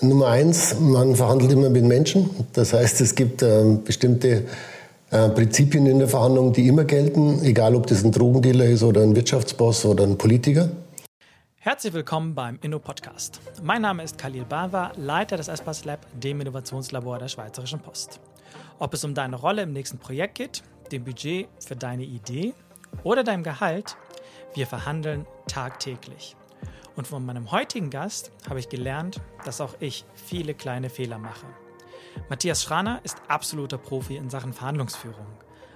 Nummer eins, man verhandelt immer mit Menschen. Das heißt, es gibt äh, bestimmte äh, Prinzipien in der Verhandlung, die immer gelten, egal ob das ein Drogendealer ist oder ein Wirtschaftsboss oder ein Politiker. Herzlich willkommen beim Inno-Podcast. Mein Name ist Khalil Bawa, Leiter des Espas Lab, dem Innovationslabor der Schweizerischen Post. Ob es um deine Rolle im nächsten Projekt geht, dem Budget für deine Idee oder deinem Gehalt, wir verhandeln tagtäglich. Und von meinem heutigen Gast habe ich gelernt, dass auch ich viele kleine Fehler mache. Matthias Schraner ist absoluter Profi in Sachen Verhandlungsführung.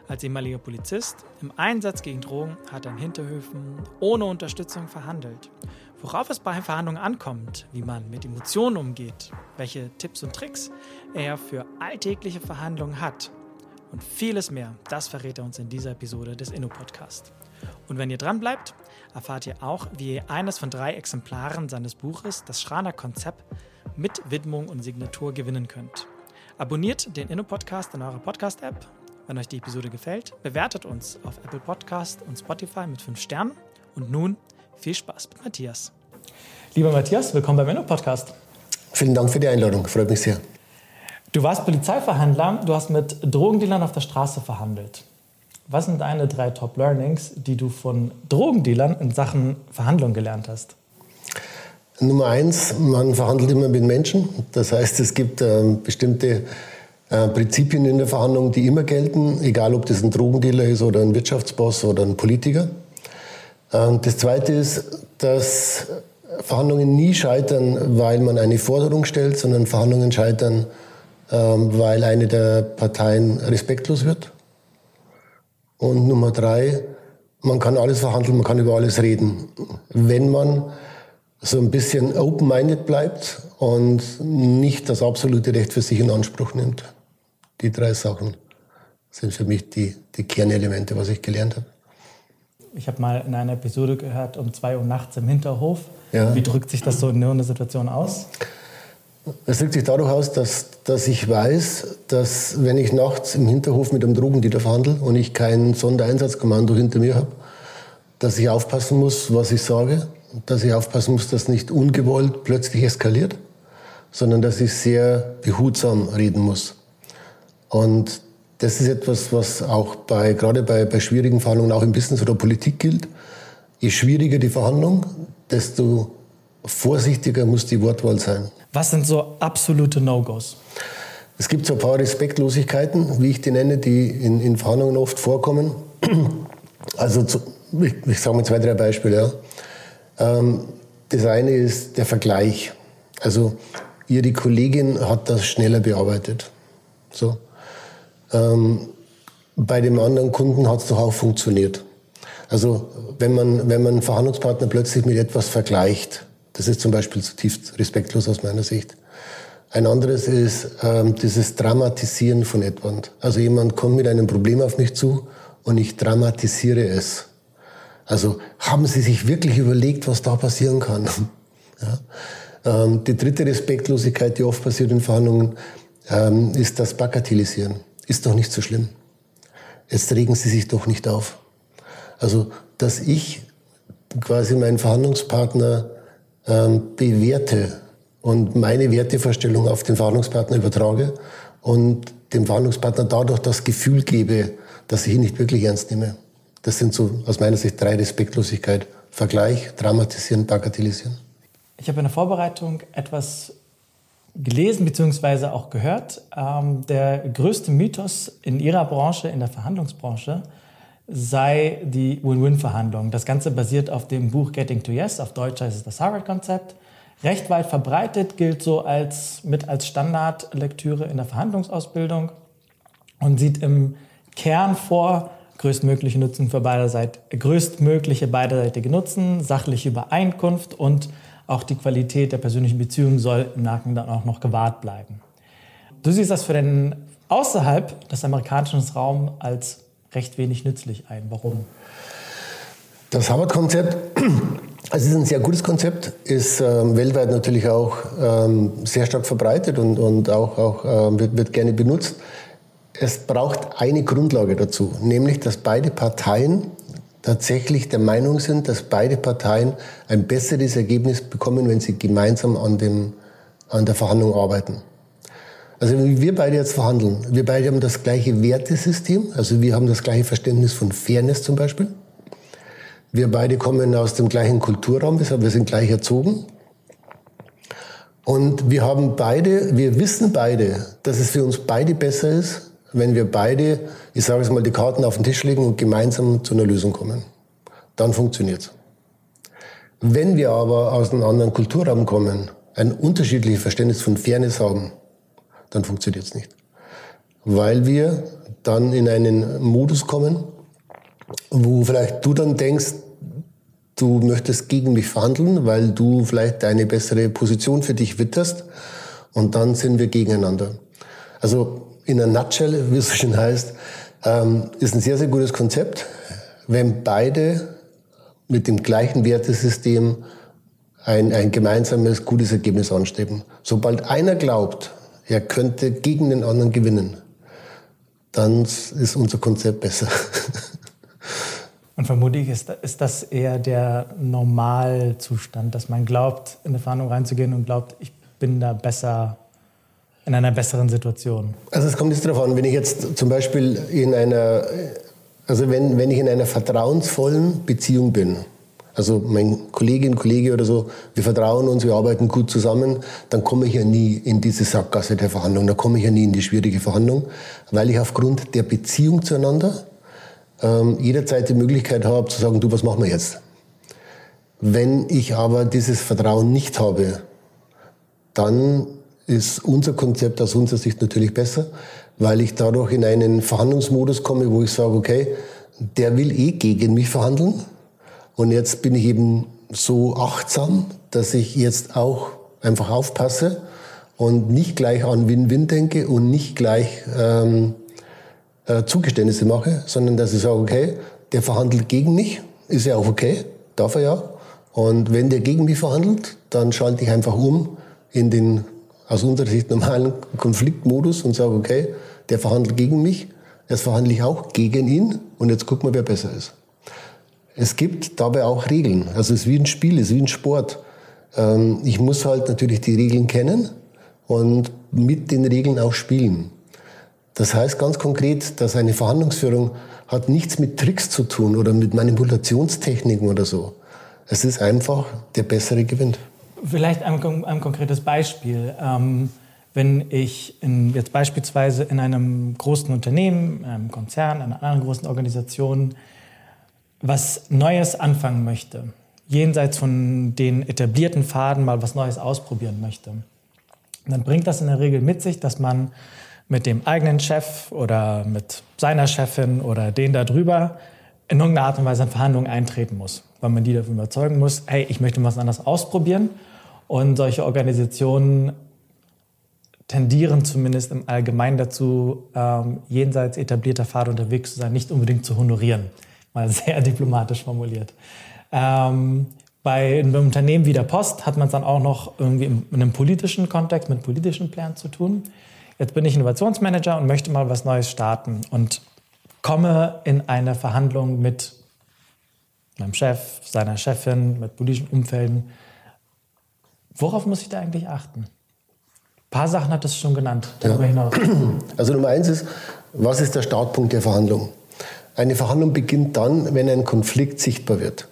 Als ehemaliger Polizist im Einsatz gegen Drogen hat er in Hinterhöfen ohne Unterstützung verhandelt. Worauf es bei Verhandlungen ankommt, wie man mit Emotionen umgeht, welche Tipps und Tricks er für alltägliche Verhandlungen hat und vieles mehr, das verrät er uns in dieser Episode des Inno-Podcast. Und wenn ihr dran bleibt, erfahrt ihr auch, wie ihr eines von drei Exemplaren seines Buches, das Schraner Konzept, mit Widmung und Signatur gewinnen könnt. Abonniert den Inno-Podcast in eurer Podcast-App, wenn euch die Episode gefällt. Bewertet uns auf Apple Podcast und Spotify mit 5 Sternen. Und nun viel Spaß mit Matthias. Lieber Matthias, willkommen beim Inno-Podcast. Vielen Dank für die Einladung, freut mich sehr. Du warst Polizeiverhandler, du hast mit Drogendealern auf der Straße verhandelt. Was sind deine drei Top-Learnings, die du von Drogendealern in Sachen Verhandlung gelernt hast? Nummer eins, man verhandelt immer mit Menschen. Das heißt, es gibt äh, bestimmte äh, Prinzipien in der Verhandlung, die immer gelten, egal ob das ein Drogendealer ist oder ein Wirtschaftsboss oder ein Politiker. Äh, das zweite ist, dass Verhandlungen nie scheitern, weil man eine Forderung stellt, sondern Verhandlungen scheitern, ähm, weil eine der Parteien respektlos wird. Und Nummer drei, man kann alles verhandeln, man kann über alles reden. Wenn man so ein bisschen open-minded bleibt und nicht das absolute Recht für sich in Anspruch nimmt. Die drei Sachen sind für mich die, die Kernelemente, was ich gelernt habe. Ich habe mal in einer Episode gehört, um zwei Uhr nachts im Hinterhof. Ja. Wie drückt sich das so in einer Situation aus? Es drückt sich dadurch aus, dass, dass ich weiß, dass wenn ich nachts im Hinterhof mit einem Drogendealer verhandle und ich kein Sondereinsatzkommando hinter mir habe, dass ich aufpassen muss, was ich sage, dass ich aufpassen muss, dass nicht ungewollt plötzlich eskaliert, sondern dass ich sehr behutsam reden muss. Und das ist etwas, was auch bei, gerade bei, bei schwierigen Verhandlungen auch im Business oder Politik gilt. Je schwieriger die Verhandlung, desto vorsichtiger muss die Wortwahl sein. Was sind so absolute No-Gos? Es gibt so ein paar Respektlosigkeiten, wie ich die nenne, die in, in Verhandlungen oft vorkommen. Also zu, ich, ich sage mal zwei, drei Beispiele. Ja. Ähm, das eine ist der Vergleich. Also Ihre Kollegin hat das schneller bearbeitet. So. Ähm, bei dem anderen Kunden hat es doch auch funktioniert. Also wenn man, wenn man einen Verhandlungspartner plötzlich mit etwas vergleicht, das ist zum Beispiel zutiefst respektlos aus meiner Sicht. Ein anderes ist ähm, dieses Dramatisieren von etwas. Also jemand kommt mit einem Problem auf mich zu und ich dramatisiere es. Also haben Sie sich wirklich überlegt, was da passieren kann? ja. ähm, die dritte Respektlosigkeit, die oft passiert in Verhandlungen, ähm, ist das Bagatellisieren. Ist doch nicht so schlimm. Jetzt regen Sie sich doch nicht auf. Also, dass ich quasi meinen Verhandlungspartner ähm, bewerte und meine Wertevorstellung auf den Verhandlungspartner übertrage und dem Verhandlungspartner dadurch das Gefühl gebe, dass ich ihn nicht wirklich ernst nehme. Das sind so aus meiner Sicht drei Respektlosigkeit. Vergleich, dramatisieren, bagatellisieren. Ich habe in der Vorbereitung etwas gelesen bzw. auch gehört. Ähm, der größte Mythos in Ihrer Branche, in der Verhandlungsbranche, sei die Win-Win-Verhandlung. Das Ganze basiert auf dem Buch Getting to Yes, auf Deutsch heißt es das Harvard-Konzept. Recht weit verbreitet, gilt so als, mit als Standardlektüre in der Verhandlungsausbildung und sieht im Kern vor, größtmögliche Nutzen für beide Seiten, größtmögliche beiderseitige Nutzen, sachliche Übereinkunft und auch die Qualität der persönlichen Beziehung soll im Nacken dann auch noch gewahrt bleiben. Du siehst das für den außerhalb des amerikanischen Raums als recht wenig nützlich ein. Warum? Das Harvard-Konzept, also ist ein sehr gutes Konzept, ist ähm, weltweit natürlich auch ähm, sehr stark verbreitet und, und auch, auch ähm, wird, wird gerne benutzt. Es braucht eine Grundlage dazu, nämlich dass beide Parteien tatsächlich der Meinung sind, dass beide Parteien ein besseres Ergebnis bekommen, wenn sie gemeinsam an dem, an der Verhandlung arbeiten. Also wenn wir beide jetzt verhandeln, wir beide haben das gleiche Wertesystem, also wir haben das gleiche Verständnis von Fairness zum Beispiel. Wir beide kommen aus dem gleichen Kulturraum, wir sind gleich erzogen. Und wir haben beide, wir wissen beide, dass es für uns beide besser ist, wenn wir beide, ich sage es mal, die Karten auf den Tisch legen und gemeinsam zu einer Lösung kommen. Dann funktioniert's. Wenn wir aber aus einem anderen Kulturraum kommen, ein unterschiedliches Verständnis von Fairness haben, dann funktioniert's nicht. Weil wir dann in einen Modus kommen, wo vielleicht du dann denkst, du möchtest gegen mich verhandeln, weil du vielleicht eine bessere Position für dich witterst und dann sind wir gegeneinander. Also in a nutshell, wie es so schön heißt, ähm, ist ein sehr, sehr gutes Konzept, wenn beide mit dem gleichen Wertesystem ein, ein gemeinsames, gutes Ergebnis anstreben. Sobald einer glaubt, er könnte gegen den anderen gewinnen, dann ist unser Konzept besser. Und vermutlich ist, ist das eher der Normalzustand, dass man glaubt, in eine Verhandlung reinzugehen und glaubt, ich bin da besser, in einer besseren Situation. Also es kommt jetzt darauf an, wenn ich jetzt zum Beispiel in einer, also wenn, wenn ich in einer vertrauensvollen Beziehung bin, also mein Kollegin, Kollege oder so, wir vertrauen uns, wir arbeiten gut zusammen, dann komme ich ja nie in diese Sackgasse der Verhandlung, da komme ich ja nie in die schwierige Verhandlung, weil ich aufgrund der Beziehung zueinander ähm, jederzeit die Möglichkeit habe zu sagen, du, was machen wir jetzt? Wenn ich aber dieses Vertrauen nicht habe, dann ist unser Konzept aus unserer Sicht natürlich besser, weil ich dadurch in einen Verhandlungsmodus komme, wo ich sage, okay, der will eh gegen mich verhandeln und jetzt bin ich eben so achtsam, dass ich jetzt auch einfach aufpasse und nicht gleich an Win-Win denke und nicht gleich ähm, äh, Zugeständnisse mache, sondern dass ich sage, okay, der verhandelt gegen mich, ist ja auch okay, darf er ja. Und wenn der gegen mich verhandelt, dann schalte ich einfach um in den aus unserer Sicht normalen Konfliktmodus und sage, okay, der verhandelt gegen mich, jetzt verhandle ich auch gegen ihn und jetzt gucken wir, wer besser ist. Es gibt dabei auch Regeln. Also es ist wie ein Spiel, es ist wie ein Sport. Ähm, ich muss halt natürlich die Regeln kennen und mit den Regeln auch spielen. Das heißt ganz konkret, dass eine Verhandlungsführung hat nichts mit Tricks zu tun oder mit Manipulationstechniken oder so. Es ist einfach, der Bessere gewinnt. Vielleicht ein, ein konkretes Beispiel. Ähm, wenn ich in, jetzt beispielsweise in einem großen Unternehmen, einem Konzern, einer anderen großen Organisation was Neues anfangen möchte, jenseits von den etablierten Pfaden mal was Neues ausprobieren möchte, dann bringt das in der Regel mit sich, dass man mit dem eigenen Chef oder mit seiner Chefin oder den da drüber in irgendeiner Art und Weise in Verhandlungen eintreten muss, weil man die davon überzeugen muss, hey, ich möchte was anderes ausprobieren. Und solche Organisationen tendieren zumindest im Allgemeinen dazu, ähm, jenseits etablierter Pfade unterwegs zu sein, nicht unbedingt zu honorieren. Mal sehr diplomatisch formuliert. Ähm, bei einem Unternehmen wie der Post hat man es dann auch noch irgendwie in einem politischen Kontext mit politischen Plänen zu tun. Jetzt bin ich Innovationsmanager und möchte mal was Neues starten und komme in eine Verhandlung mit meinem Chef, seiner Chefin, mit politischen Umfelden. Worauf muss ich da eigentlich achten? Ein paar Sachen hat es schon genannt, darüber ja. hinaus. Also Nummer eins ist, was ist der Startpunkt der Verhandlung? Eine Verhandlung beginnt dann, wenn ein Konflikt sichtbar wird.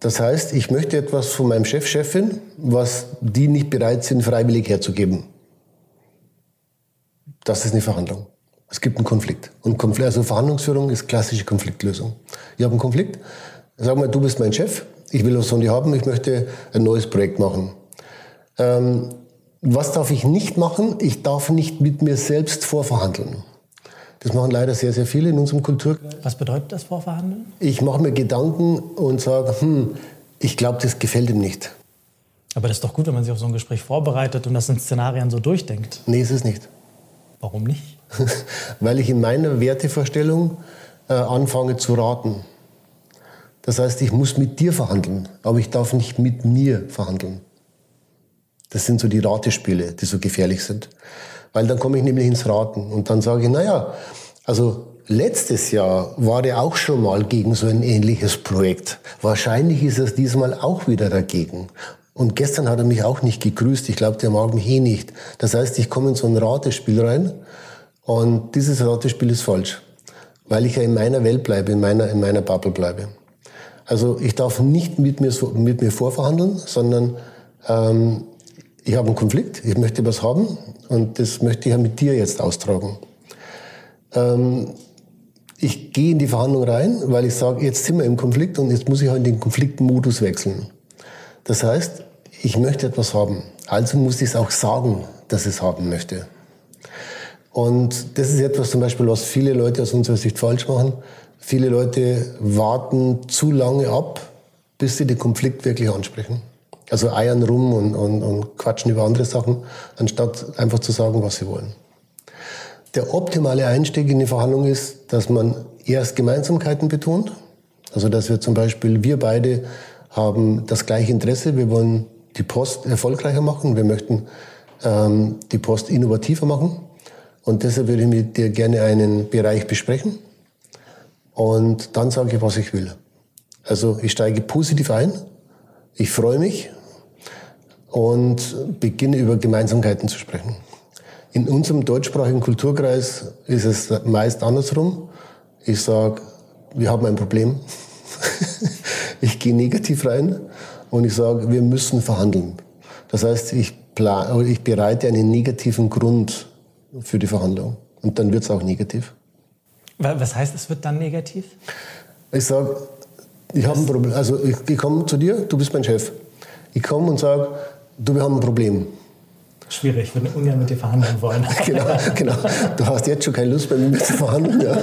Das heißt, ich möchte etwas von meinem Chef, Chefin, was die nicht bereit sind, freiwillig herzugeben. Das ist eine Verhandlung. Es gibt einen Konflikt. Und Konflikt, also Verhandlungsführung ist klassische Konfliktlösung. Ich habe einen Konflikt. Sag mal, du bist mein Chef. Ich will was von dir haben. Ich möchte ein neues Projekt machen. Ähm, was darf ich nicht machen? Ich darf nicht mit mir selbst vorverhandeln. Das machen leider sehr, sehr viele in unserem Kultur. Was bedeutet das Vorverhandeln? Ich mache mir Gedanken und sage, hm, ich glaube, das gefällt ihm nicht. Aber das ist doch gut, wenn man sich auf so ein Gespräch vorbereitet und das in Szenarien so durchdenkt. Nee, ist es nicht. Warum nicht? Weil ich in meiner Wertevorstellung äh, anfange zu raten. Das heißt, ich muss mit dir verhandeln, aber ich darf nicht mit mir verhandeln. Das sind so die Ratespiele, die so gefährlich sind. Weil dann komme ich nämlich ins Raten und dann sage ich, naja, also letztes Jahr war er auch schon mal gegen so ein ähnliches Projekt. Wahrscheinlich ist er diesmal auch wieder dagegen. Und gestern hat er mich auch nicht gegrüßt. Ich glaube, der mag mich eh nicht. Das heißt, ich komme in so ein Ratespiel rein und dieses Ratespiel ist falsch, weil ich ja in meiner Welt bleibe, in meiner, in meiner Bubble bleibe. Also ich darf nicht mit mir, mit mir vorverhandeln, sondern ähm, ich habe einen Konflikt, ich möchte was haben und das möchte ich ja mit dir jetzt austragen. Ähm, ich gehe in die Verhandlung rein, weil ich sage, jetzt sind wir im Konflikt und jetzt muss ich halt in den Konfliktmodus wechseln. Das heißt, ich möchte etwas haben. Also muss ich es auch sagen, dass ich es haben möchte. Und das ist etwas zum Beispiel, was viele Leute aus unserer Sicht falsch machen. Viele Leute warten zu lange ab, bis sie den Konflikt wirklich ansprechen. Also eiern rum und, und, und quatschen über andere Sachen, anstatt einfach zu sagen, was sie wollen. Der optimale Einstieg in die Verhandlung ist, dass man erst Gemeinsamkeiten betont. Also dass wir zum Beispiel, wir beide haben das gleiche Interesse. Wir wollen die Post erfolgreicher machen. Wir möchten ähm, die Post innovativer machen. Und deshalb würde ich mit dir gerne einen Bereich besprechen. Und dann sage ich, was ich will. Also ich steige positiv ein. Ich freue mich und beginne über Gemeinsamkeiten zu sprechen. In unserem deutschsprachigen Kulturkreis ist es meist andersrum. Ich sage, wir haben ein Problem. ich gehe negativ rein und ich sage, wir müssen verhandeln. Das heißt, ich, plan, ich bereite einen negativen Grund für die Verhandlung. Und dann wird es auch negativ. Was heißt, es wird dann negativ? Ich sage, ich habe ein Problem. Also ich, ich komme zu dir, du bist mein Chef. Ich komme und sage, du, wir haben ein Problem. Schwierig, ich würde ungern mit dir verhandeln wollen. genau, genau. Du hast jetzt schon keine Lust, mit mir zu verhandeln. Ja.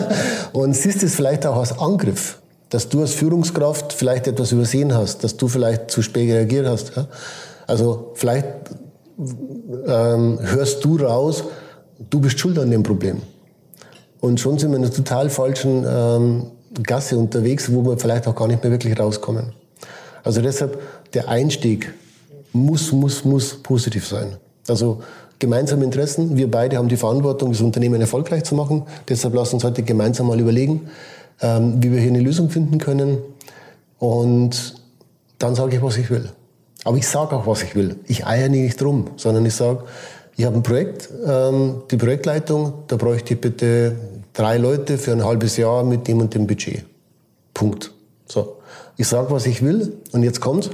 Und siehst es vielleicht auch als Angriff, dass du als Führungskraft vielleicht etwas übersehen hast, dass du vielleicht zu spät reagiert hast. Ja. Also vielleicht ähm, hörst du raus, du bist schuld an dem Problem. Und schon sind wir in einer total falschen ähm, Gasse unterwegs, wo wir vielleicht auch gar nicht mehr wirklich rauskommen. Also deshalb der Einstieg muss, muss, muss positiv sein. Also gemeinsame Interessen. Wir beide haben die Verantwortung, das Unternehmen erfolgreich zu machen. Deshalb lass uns heute gemeinsam mal überlegen, ähm, wie wir hier eine Lösung finden können. Und dann sage ich, was ich will. Aber ich sage auch, was ich will. Ich eier nicht drum, sondern ich sage, ich habe ein Projekt, ähm, die Projektleitung, da bräuchte ich bitte drei Leute für ein halbes Jahr mit dem und dem Budget. Punkt. So. Ich sage, was ich will und jetzt kommt.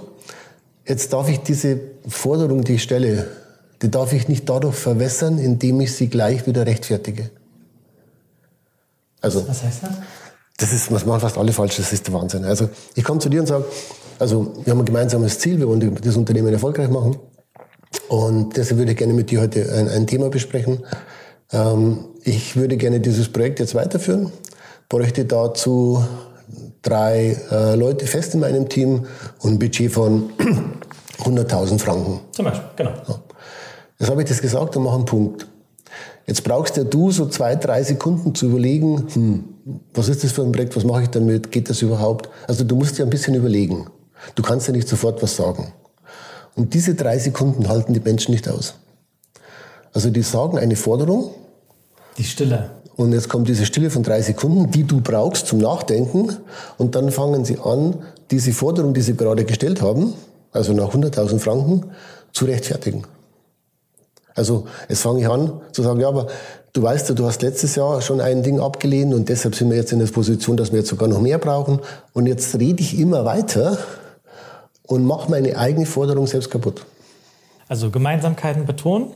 Jetzt darf ich diese Forderung, die ich stelle, die darf ich nicht dadurch verwässern, indem ich sie gleich wieder rechtfertige. Also, was heißt das? Das ist, was machen fast alle falsch, das ist der Wahnsinn. Also, ich komme zu dir und sage, also, wir haben ein gemeinsames Ziel, wir wollen das Unternehmen erfolgreich machen. Und deshalb würde ich gerne mit dir heute ein, ein Thema besprechen. Ähm, ich würde gerne dieses Projekt jetzt weiterführen, bräuchte dazu drei äh, Leute fest in meinem Team und ein Budget von 100.000 Franken. Zum Beispiel, genau. Ja. Jetzt habe ich das gesagt und mache einen Punkt. Jetzt brauchst ja du so zwei, drei Sekunden zu überlegen, hm, was ist das für ein Projekt, was mache ich damit, geht das überhaupt? Also du musst ja ein bisschen überlegen. Du kannst ja nicht sofort was sagen. Und diese drei Sekunden halten die Menschen nicht aus. Also die sagen eine Forderung. Die Stille. Und jetzt kommt diese Stille von drei Sekunden, die du brauchst zum Nachdenken. Und dann fangen sie an, diese Forderung, die sie gerade gestellt haben, also nach 100.000 Franken, zu rechtfertigen. Also es fange ich an zu sagen, ja, aber du weißt ja, du hast letztes Jahr schon ein Ding abgelehnt und deshalb sind wir jetzt in der Position, dass wir jetzt sogar noch mehr brauchen. Und jetzt rede ich immer weiter und mache meine eigene Forderung selbst kaputt. Also Gemeinsamkeiten betonen,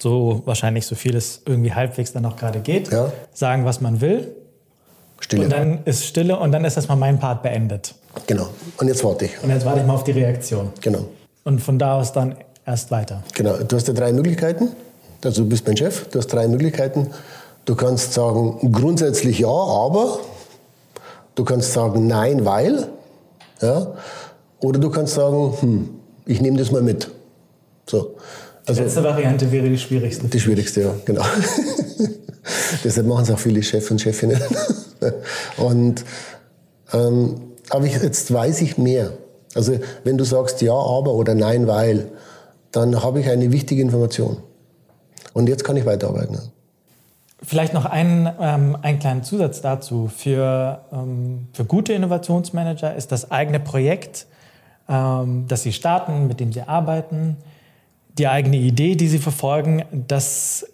so wahrscheinlich so viel es irgendwie halbwegs dann auch gerade geht. Ja. Sagen, was man will. Stille. Und dann ist Stille und dann ist erstmal mein Part beendet. Genau. Und jetzt warte ich. Und jetzt warte ich mal auf die Reaktion. Genau. Und von da aus dann erst weiter. Genau, du hast ja drei Möglichkeiten. Also du bist mein Chef, du hast drei Möglichkeiten. Du kannst sagen, grundsätzlich ja, aber. Du kannst sagen, nein, weil. Ja. Oder du kannst sagen, hm, ich nehme das mal mit. So. Also, die letzte Variante wäre die schwierigste. Die schwierigste, ja, genau. Deshalb machen es auch viele Chefs und Chefinnen. und, ähm, aber ich, jetzt weiß ich mehr. Also wenn du sagst ja, aber oder nein, weil, dann habe ich eine wichtige Information. Und jetzt kann ich weiterarbeiten. Vielleicht noch einen, ähm, einen kleinen Zusatz dazu. Für, ähm, für gute Innovationsmanager ist das eigene Projekt ähm, das sie starten, mit dem sie arbeiten, die eigene Idee, die sie verfolgen, das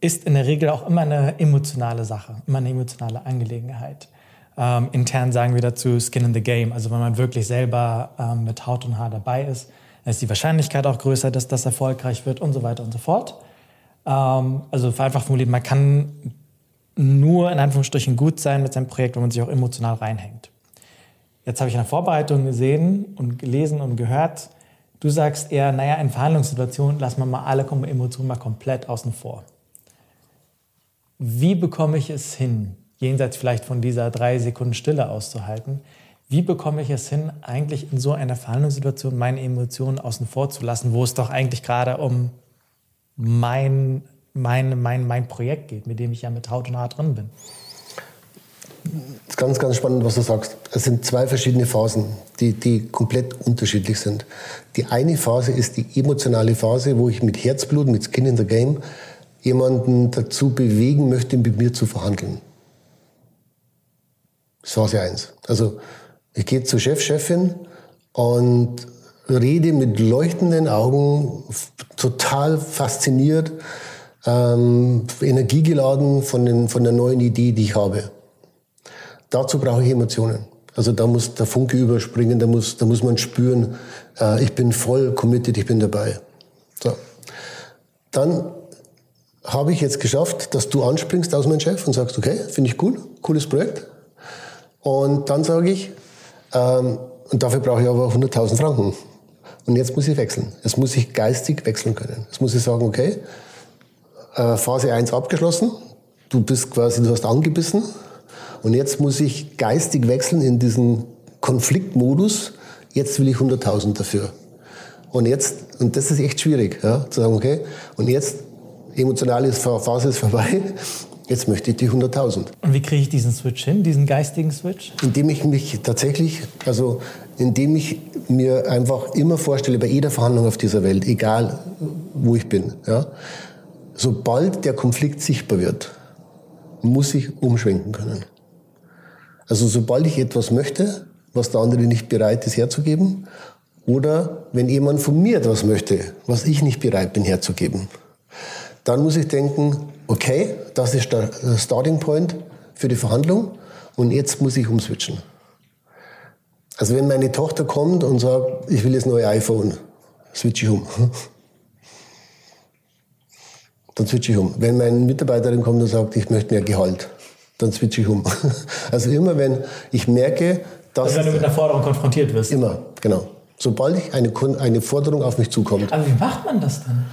ist in der Regel auch immer eine emotionale Sache, immer eine emotionale Angelegenheit. Ähm, intern sagen wir dazu Skin in the Game. Also wenn man wirklich selber ähm, mit Haut und Haar dabei ist, ist die Wahrscheinlichkeit auch größer, dass das erfolgreich wird und so weiter und so fort. Ähm, also vereinfacht formuliert, man kann nur in Anführungsstrichen gut sein mit seinem Projekt, wenn man sich auch emotional reinhängt. Jetzt habe ich in der Vorbereitung gesehen und gelesen und gehört, du sagst eher, naja, in Verhandlungssituationen lassen wir mal alle Emotionen mal komplett außen vor. Wie bekomme ich es hin, jenseits vielleicht von dieser drei Sekunden Stille auszuhalten, wie bekomme ich es hin, eigentlich in so einer Verhandlungssituation meine Emotionen außen vor zu lassen, wo es doch eigentlich gerade um mein, mein, mein, mein Projekt geht, mit dem ich ja mit Haut und Haar drin bin? Ist ganz, ganz spannend, was du sagst. Es sind zwei verschiedene Phasen, die, die komplett unterschiedlich sind. Die eine Phase ist die emotionale Phase, wo ich mit Herzblut, mit Skin in the Game jemanden dazu bewegen möchte, mit mir zu verhandeln. Das ist Phase 1. Also ich gehe zur Chef, Chefin und rede mit leuchtenden Augen, total fasziniert, ähm, energiegeladen von, den, von der neuen Idee, die ich habe. Dazu brauche ich Emotionen. Also da muss der Funke überspringen, da muss, da muss man spüren, äh, ich bin voll committed, ich bin dabei. So. Dann habe ich jetzt geschafft, dass du anspringst aus meinem Chef und sagst, okay, finde ich cool, cooles Projekt. Und dann sage ich, ähm, und dafür brauche ich aber 100.000 Franken. Und jetzt muss ich wechseln. Jetzt muss ich geistig wechseln können. Jetzt muss ich sagen, okay, äh, Phase 1 abgeschlossen, du bist quasi, du hast angebissen. Und jetzt muss ich geistig wechseln in diesen Konfliktmodus. Jetzt will ich 100.000 dafür. Und jetzt, und das ist echt schwierig, ja, zu sagen, okay, und jetzt, emotionale Phase ist vorbei, Jetzt möchte ich die 100.000. Und wie kriege ich diesen Switch hin, diesen geistigen Switch? Indem ich mich tatsächlich, also indem ich mir einfach immer vorstelle, bei jeder Verhandlung auf dieser Welt, egal wo ich bin, ja, sobald der Konflikt sichtbar wird, muss ich umschwenken können. Also sobald ich etwas möchte, was der andere nicht bereit ist herzugeben, oder wenn jemand von mir etwas möchte, was ich nicht bereit bin herzugeben, dann muss ich denken, okay, das ist der Starting Point für die Verhandlung und jetzt muss ich umswitchen. Also wenn meine Tochter kommt und sagt, ich will das neue iPhone, switche ich um. Dann switche ich um. Wenn meine Mitarbeiterin kommt und sagt, ich möchte mehr Gehalt, dann switche ich um. Also immer wenn ich merke, dass... Also wenn du mit einer Forderung konfrontiert wirst. Immer, genau. Sobald ich eine, eine Forderung auf mich zukommt. Aber wie macht man das dann?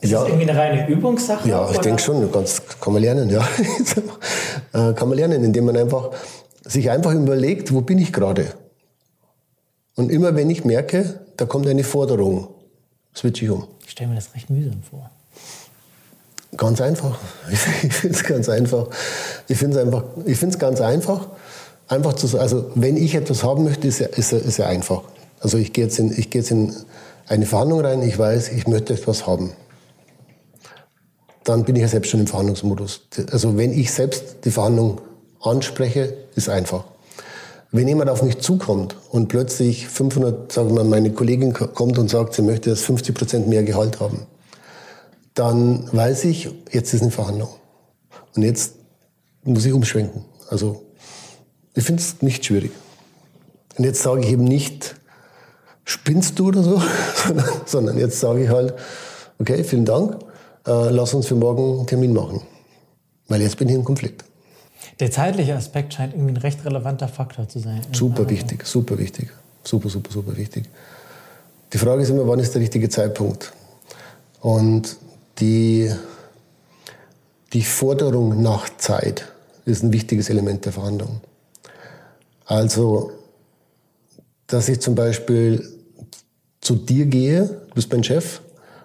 Ist ja. das irgendwie eine reine Übungssache? Ja, ich denke schon. Ganz, kann man lernen, ja. Äh, kann man lernen, indem man einfach sich einfach überlegt, wo bin ich gerade? Und immer wenn ich merke, da kommt eine Forderung, switche ich um. Ich stelle mir das recht mühsam vor. Ganz einfach. Ich finde es ganz einfach. Ich finde es einfach, ich finde es ganz einfach. Einfach zu also wenn ich etwas haben möchte, ist ja, ist ja, ist ja einfach. Also ich gehe jetzt, in, ich gehe jetzt in eine Verhandlung rein, ich weiß, ich möchte etwas haben dann bin ich ja selbst schon im Verhandlungsmodus. Also wenn ich selbst die Verhandlung anspreche, ist einfach. Wenn jemand auf mich zukommt und plötzlich 500, sagen wir mal, meine Kollegin kommt und sagt, sie möchte jetzt 50 Prozent mehr Gehalt haben, dann weiß ich, jetzt ist eine Verhandlung. Und jetzt muss ich umschwenken. Also ich finde es nicht schwierig. Und jetzt sage ich eben nicht, spinnst du oder so, sondern, sondern jetzt sage ich halt, okay, vielen Dank äh, lass uns für morgen einen Termin machen. Weil jetzt bin ich im Konflikt. Der zeitliche Aspekt scheint irgendwie ein recht relevanter Faktor zu sein. Super wichtig, super wichtig. Super, super, super wichtig. Die Frage ist immer, wann ist der richtige Zeitpunkt? Und die, die Forderung nach Zeit ist ein wichtiges Element der Verhandlung. Also, dass ich zum Beispiel zu dir gehe, du bist mein Chef,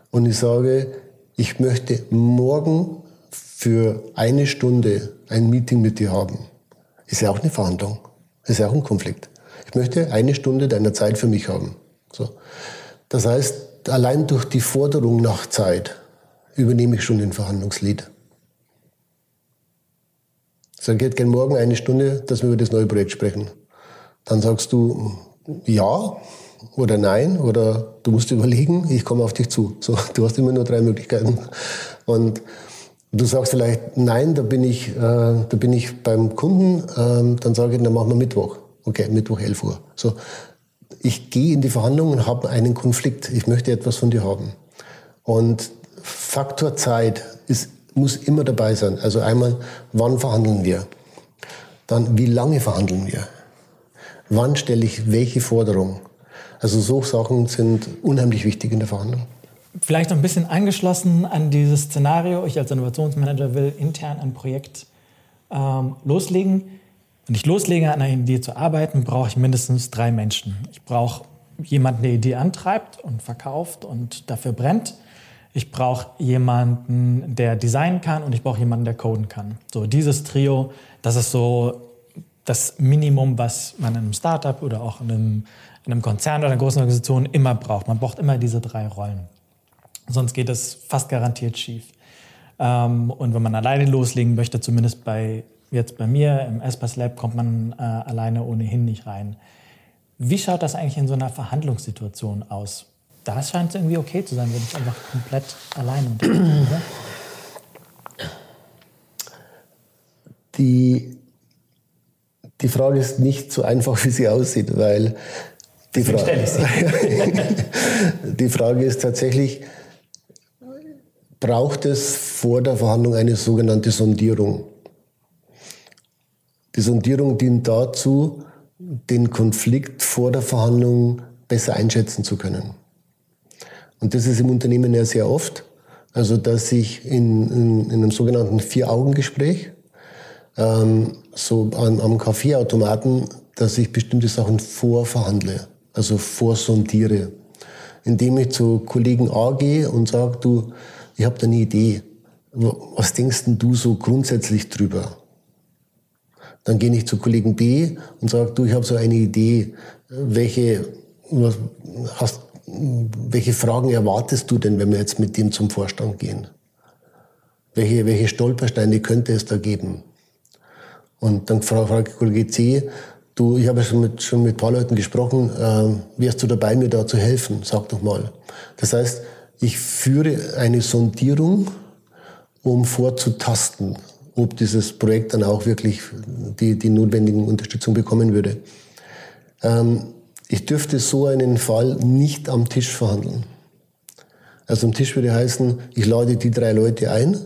und ich sage, ich möchte morgen für eine Stunde ein Meeting mit dir haben. Ist ja auch eine Verhandlung. Ist ja auch ein Konflikt. Ich möchte eine Stunde deiner Zeit für mich haben. So. Das heißt, allein durch die Forderung nach Zeit übernehme ich schon den Verhandlungslied. Ich sage, ich hätte gerne morgen eine Stunde, dass wir über das neue Projekt sprechen. Dann sagst du, ja oder nein oder du musst überlegen, ich komme auf dich zu. So, du hast immer nur drei Möglichkeiten. Und du sagst vielleicht, nein, da bin ich, äh, da bin ich beim Kunden, ähm, dann sage ich, dann machen wir Mittwoch. Okay, Mittwoch 11 Uhr. So, ich gehe in die Verhandlungen und habe einen Konflikt. Ich möchte etwas von dir haben. Und Faktor Zeit ist, muss immer dabei sein. Also einmal, wann verhandeln wir? Dann, wie lange verhandeln wir? Wann stelle ich welche Forderung? Also so Sachen sind unheimlich wichtig in der Verhandlung. Vielleicht noch ein bisschen angeschlossen an dieses Szenario. Ich als Innovationsmanager will intern ein Projekt ähm, loslegen. Wenn ich loslege, an einer Idee zu arbeiten, brauche ich mindestens drei Menschen. Ich brauche jemanden, der die Idee antreibt und verkauft und dafür brennt. Ich brauche jemanden, der designen kann und ich brauche jemanden, der coden kann. So dieses Trio, das ist so das Minimum, was man in einem Startup oder auch in einem, in einem Konzern oder einer großen Organisation immer braucht. Man braucht immer diese drei Rollen. Sonst geht es fast garantiert schief. Ähm, und wenn man alleine loslegen möchte, zumindest bei, jetzt bei mir im Espas Lab, kommt man äh, alleine ohnehin nicht rein. Wie schaut das eigentlich in so einer Verhandlungssituation aus? Da scheint es irgendwie okay zu sein, wenn ich einfach komplett alleine bin. Die, die Frage ist nicht so einfach, wie sie aussieht, weil die, Fra die Frage ist tatsächlich, braucht es vor der Verhandlung eine sogenannte Sondierung. Die Sondierung dient dazu, den Konflikt vor der Verhandlung besser einschätzen zu können. Und das ist im Unternehmen ja sehr oft. Also, dass ich in, in, in einem sogenannten Vier-Augen-Gespräch, ähm, so an, am Kaffeeautomaten, dass ich bestimmte Sachen vorverhandle, also vorsondiere. Indem ich zu Kollegen A gehe und sage, du, ich habe da eine Idee. Was denkst denn du so grundsätzlich drüber? Dann gehe ich zu Kollegen B und sage, du, ich habe so eine Idee. Welche, was, hast, welche Fragen erwartest du denn, wenn wir jetzt mit dem zum Vorstand gehen? Welche, welche Stolpersteine könnte es da geben? Und dann frage ich Kollege C, du, ich habe schon mit, schon mit ein paar Leuten gesprochen, äh, wärst du dabei, mir da zu helfen? Sag doch mal. Das heißt, ich führe eine Sondierung, um vorzutasten, ob dieses Projekt dann auch wirklich die, die notwendigen Unterstützung bekommen würde. Ähm, ich dürfte so einen Fall nicht am Tisch verhandeln. Also am Tisch würde heißen, ich lade die drei Leute ein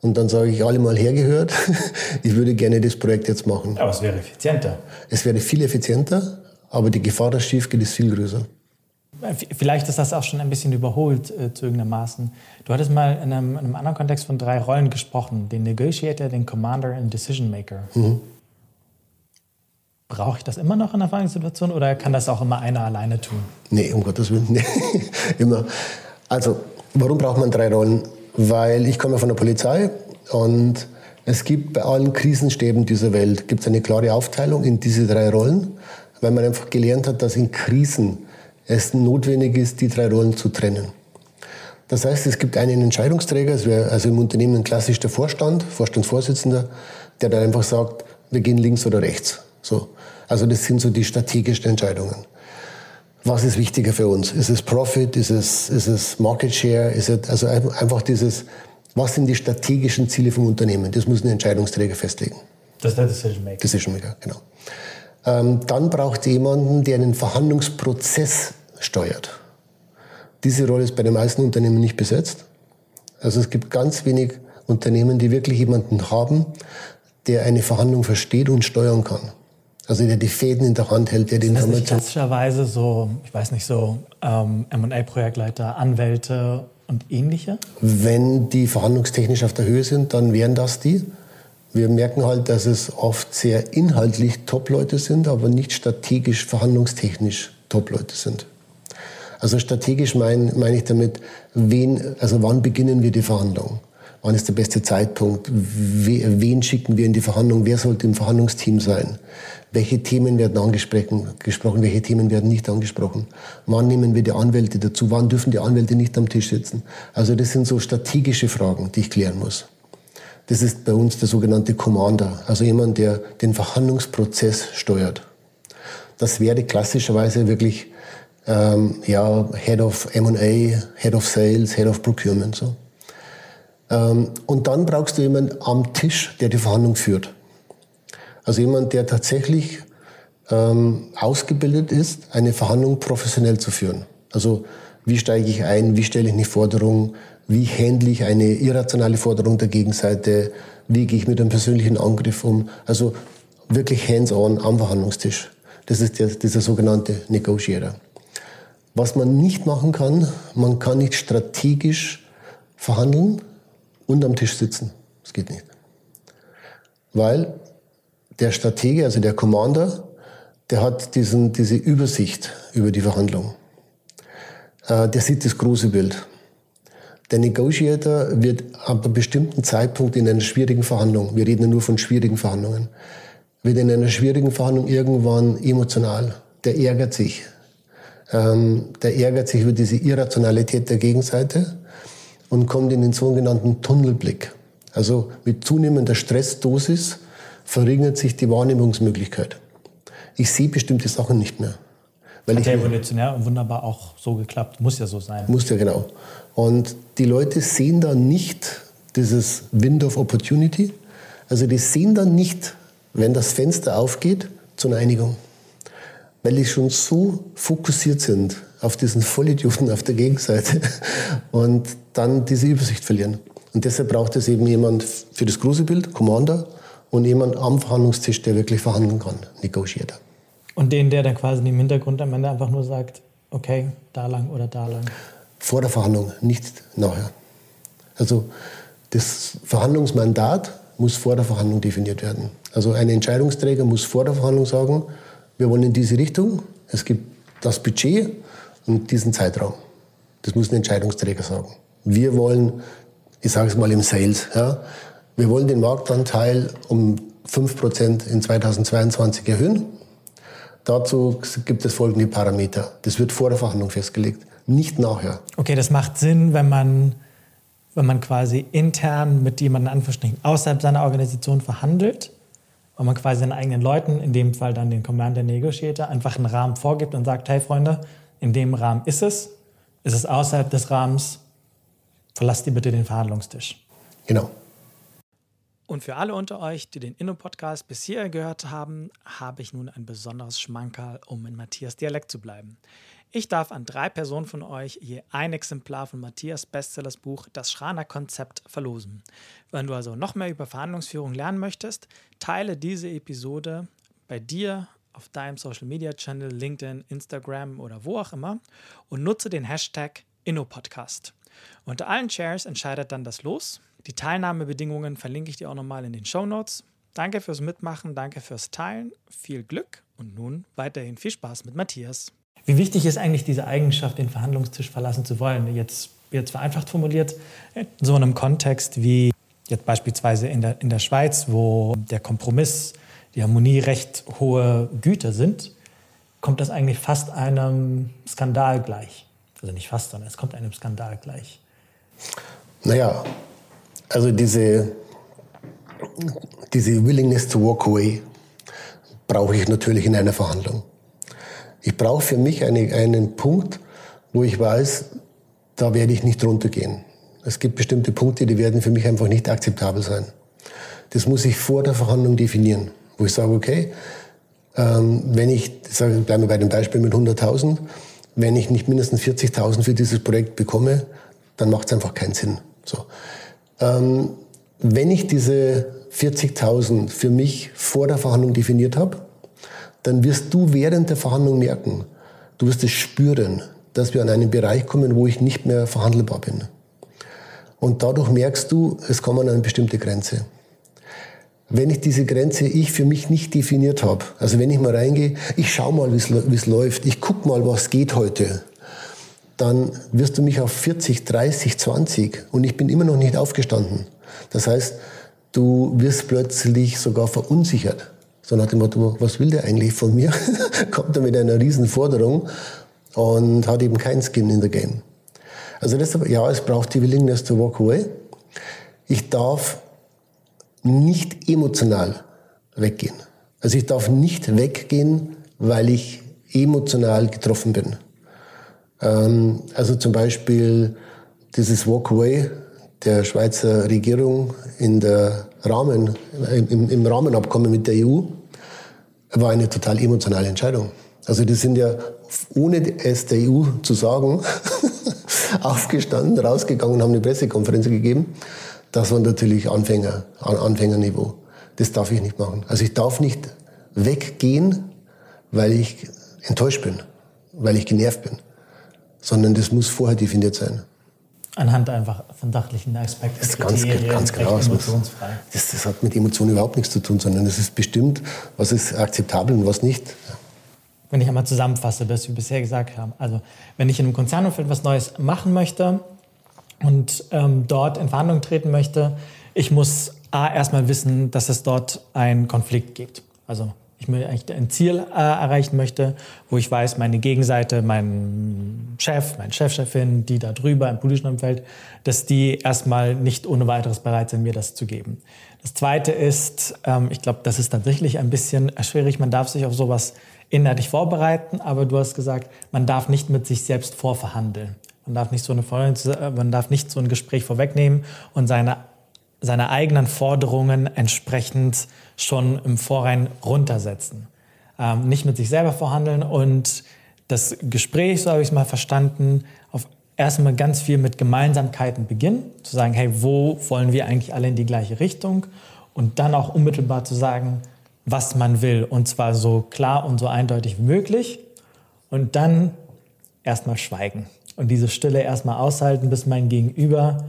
und dann sage ich alle mal hergehört, ich würde gerne das Projekt jetzt machen. Aber es wäre effizienter. Es wäre viel effizienter, aber die Gefahr, dass es schief geht, ist viel größer. Vielleicht ist das auch schon ein bisschen überholt äh, zu irgendeinem Maßen. Du hattest mal in einem, in einem, anderen Kontext von drei Rollen gesprochen: den Negotiator, den Commander und Decision Maker. Mhm. Brauche ich das immer noch in der Verhandlungssituation oder kann das auch immer einer alleine tun? Nee, um Gottes Willen. Nee. immer. Also, warum braucht man drei Rollen? Weil ich komme von der Polizei und es gibt bei allen Krisenstäben dieser Welt gibt's eine klare Aufteilung in diese drei Rollen, weil man einfach gelernt hat, dass in Krisen es notwendig ist, die drei Rollen zu trennen. Das heißt, es gibt einen Entscheidungsträger, es wäre also im Unternehmen klassisch der Vorstand, Vorstandsvorsitzender, der dann einfach sagt, wir gehen links oder rechts. So. Also das sind so die strategischen Entscheidungen. Was ist wichtiger für uns? Ist es Profit? Ist es, ist es Market Share? Ist es also einfach dieses, was sind die strategischen Ziele vom Unternehmen? Das muss ein Entscheidungsträger festlegen. Das ist der Decision Maker. Decision Maker, genau. Ähm, dann braucht jemanden, der einen Verhandlungsprozess steuert. Diese Rolle ist bei den meisten Unternehmen nicht besetzt. Also es gibt ganz wenig Unternehmen, die wirklich jemanden haben, der eine Verhandlung versteht und steuern kann. Also der die Fäden in der Hand hält, der die Informationen... klassischerweise so, ich weiß nicht, so ähm, M&A-Projektleiter, Anwälte und ähnliche? Wenn die verhandlungstechnisch auf der Höhe sind, dann wären das die. Wir merken halt, dass es oft sehr inhaltlich Top-Leute sind, aber nicht strategisch, verhandlungstechnisch Top-Leute sind. Also strategisch meine mein ich damit, wen, also wann beginnen wir die Verhandlung? Wann ist der beste Zeitpunkt? Wen schicken wir in die Verhandlung? Wer sollte im Verhandlungsteam sein? Welche Themen werden angesprochen? Welche Themen werden nicht angesprochen? Wann nehmen wir die Anwälte dazu? Wann dürfen die Anwälte nicht am Tisch sitzen? Also das sind so strategische Fragen, die ich klären muss. Das ist bei uns der sogenannte Commander, also jemand, der den Verhandlungsprozess steuert. das wäre klassischerweise wirklich ähm, ja, Head of M&A, Head of Sales, Head of Procurement. So. Ähm, und dann brauchst du jemanden am Tisch, der die Verhandlung führt. Also jemand, der tatsächlich ähm, ausgebildet ist, eine Verhandlung professionell zu führen. Also wie steige ich ein, wie stelle ich eine Forderung, wie handle ich eine irrationale Forderung der Gegenseite, wie gehe ich mit einem persönlichen Angriff um. Also wirklich hands-on am Verhandlungstisch. Das ist der, dieser sogenannte Negotiator. Was man nicht machen kann, man kann nicht strategisch verhandeln und am Tisch sitzen. Das geht nicht. Weil der Stratege, also der Commander, der hat diesen, diese Übersicht über die Verhandlung. Äh, der sieht das große Bild. Der Negotiator wird ab einem bestimmten Zeitpunkt in einer schwierigen Verhandlung, wir reden ja nur von schwierigen Verhandlungen, wird in einer schwierigen Verhandlung irgendwann emotional. Der ärgert sich. Ähm, der ärgert sich über diese Irrationalität der Gegenseite und kommt in den sogenannten Tunnelblick. Also mit zunehmender Stressdosis verringert sich die Wahrnehmungsmöglichkeit. Ich sehe bestimmte Sachen nicht mehr. Weil Hat ja evolutionär und wunderbar auch so geklappt. Muss ja so sein. Muss ja, genau. Und die Leute sehen da nicht dieses Wind of Opportunity. Also die sehen dann nicht, wenn das Fenster aufgeht, zu einer Einigung. Weil die schon so fokussiert sind auf diesen Vollidioten auf der Gegenseite und dann diese Übersicht verlieren. Und deshalb braucht es eben jemand für das große Bild, Commander, und jemand am Verhandlungstisch, der wirklich verhandeln kann, Negotiator. Und den, der dann quasi im Hintergrund am Ende einfach nur sagt, okay, da lang oder da lang. Vor der Verhandlung, nicht nachher. Also das Verhandlungsmandat muss vor der Verhandlung definiert werden. Also ein Entscheidungsträger muss vor der Verhandlung sagen, wir wollen in diese Richtung, es gibt das Budget und diesen Zeitraum. Das muss ein Entscheidungsträger sagen. Wir wollen, ich sage es mal im Sales, ja, wir wollen den Marktanteil um 5% in 2022 erhöhen. Dazu gibt es folgende Parameter. Das wird vor der Verhandlung festgelegt, nicht nachher. Okay, das macht Sinn, wenn man, wenn man quasi intern mit jemandem Anverstrichen außerhalb seiner Organisation verhandelt und man quasi seinen eigenen Leuten, in dem Fall dann den Commander Negotiator, einfach einen Rahmen vorgibt und sagt, hey Freunde, in dem Rahmen ist es, ist es außerhalb des Rahmens, verlasst ihr bitte den Verhandlungstisch. Genau. Und für alle unter euch, die den Inno-Podcast bis hier gehört haben, habe ich nun ein besonderes Schmankerl, um in Matthias Dialekt zu bleiben. Ich darf an drei Personen von euch je ein Exemplar von Matthias Bestsellers Buch Das Schraner Konzept verlosen. Wenn du also noch mehr über Verhandlungsführung lernen möchtest, teile diese Episode bei dir auf deinem Social Media Channel, LinkedIn, Instagram oder wo auch immer und nutze den Hashtag InnoPodcast. Unter allen Shares entscheidet dann das Los die Teilnahmebedingungen verlinke ich dir auch nochmal in den Show Notes. Danke fürs Mitmachen, danke fürs Teilen, viel Glück und nun weiterhin viel Spaß mit Matthias. Wie wichtig ist eigentlich diese Eigenschaft, den Verhandlungstisch verlassen zu wollen? Jetzt, jetzt vereinfacht formuliert, in so einem Kontext wie jetzt beispielsweise in der, in der Schweiz, wo der Kompromiss, die Harmonie recht hohe Güter sind, kommt das eigentlich fast einem Skandal gleich. Also nicht fast, sondern es kommt einem Skandal gleich. Naja, also diese, diese Willingness to walk away brauche ich natürlich in einer Verhandlung. Ich brauche für mich eine, einen Punkt, wo ich weiß, da werde ich nicht runtergehen. Es gibt bestimmte Punkte, die werden für mich einfach nicht akzeptabel sein. Das muss ich vor der Verhandlung definieren, wo ich sage, okay, ähm, wenn ich, sage, bleiben wir bei dem Beispiel mit 100.000, wenn ich nicht mindestens 40.000 für dieses Projekt bekomme, dann macht es einfach keinen Sinn. So. Ähm, wenn ich diese 40.000 für mich vor der Verhandlung definiert habe, dann wirst du während der Verhandlung merken, du wirst es spüren, dass wir an einen Bereich kommen, wo ich nicht mehr verhandelbar bin. Und dadurch merkst du, es kommt an eine bestimmte Grenze. Wenn ich diese Grenze ich für mich nicht definiert habe, also wenn ich mal reingehe, ich schau mal, wie es läuft, ich guck mal, was geht heute, dann wirst du mich auf 40, 30, 20 und ich bin immer noch nicht aufgestanden. Das heißt, du wirst plötzlich sogar verunsichert. So nach dem Motto, was will der eigentlich von mir? Kommt er mit einer riesen Forderung und hat eben kein Skin in the Game. Also deshalb, ja, es braucht die Willingness to walk away. Ich darf nicht emotional weggehen. Also ich darf nicht weggehen, weil ich emotional getroffen bin. Ähm, also zum Beispiel dieses Walkaway der Schweizer Regierung in der Rahmen, im, im Rahmenabkommen mit der EU war eine total emotionale Entscheidung. Also die sind ja, ohne es der EU zu sagen, aufgestanden, rausgegangen und haben eine Pressekonferenz gegeben. Das war natürlich Anfänger, Anfängerniveau. Das darf ich nicht machen. Also ich darf nicht weggehen, weil ich enttäuscht bin, weil ich genervt bin, sondern das muss vorher definiert sein. Anhand einfach von sachlichen Aspekten. Das ist ganz, ganz genau. Emotionsfrei. Das, das, hat mit Emotionen überhaupt nichts zu tun, sondern es ist bestimmt, was ist akzeptabel und was nicht. Wenn ich einmal zusammenfasse, was wir bisher gesagt haben. Also, wenn ich in einem Konzernumfeld was Neues machen möchte und ähm, dort in Verhandlungen treten möchte, ich muss A, erstmal wissen, dass es dort einen Konflikt gibt. Also ich ein Ziel äh, erreichen möchte, wo ich weiß, meine Gegenseite, mein Chef, meine Chefchefin, die da drüber im politischen Umfeld, dass die erstmal nicht ohne weiteres bereit sind, mir das zu geben. Das Zweite ist, ähm, ich glaube, das ist tatsächlich ein bisschen schwierig. Man darf sich auf sowas inhaltlich vorbereiten, aber du hast gesagt, man darf nicht mit sich selbst vorverhandeln. Man darf nicht so, eine, man darf nicht so ein Gespräch vorwegnehmen und seine seine eigenen Forderungen entsprechend schon im Vorrein runtersetzen. Ähm, nicht mit sich selber verhandeln und das Gespräch, so habe ich es mal verstanden, auf erstmal ganz viel mit Gemeinsamkeiten beginnen, zu sagen, hey, wo wollen wir eigentlich alle in die gleiche Richtung? Und dann auch unmittelbar zu sagen, was man will. Und zwar so klar und so eindeutig wie möglich. Und dann erstmal schweigen. Und diese Stille erstmal aushalten, bis mein Gegenüber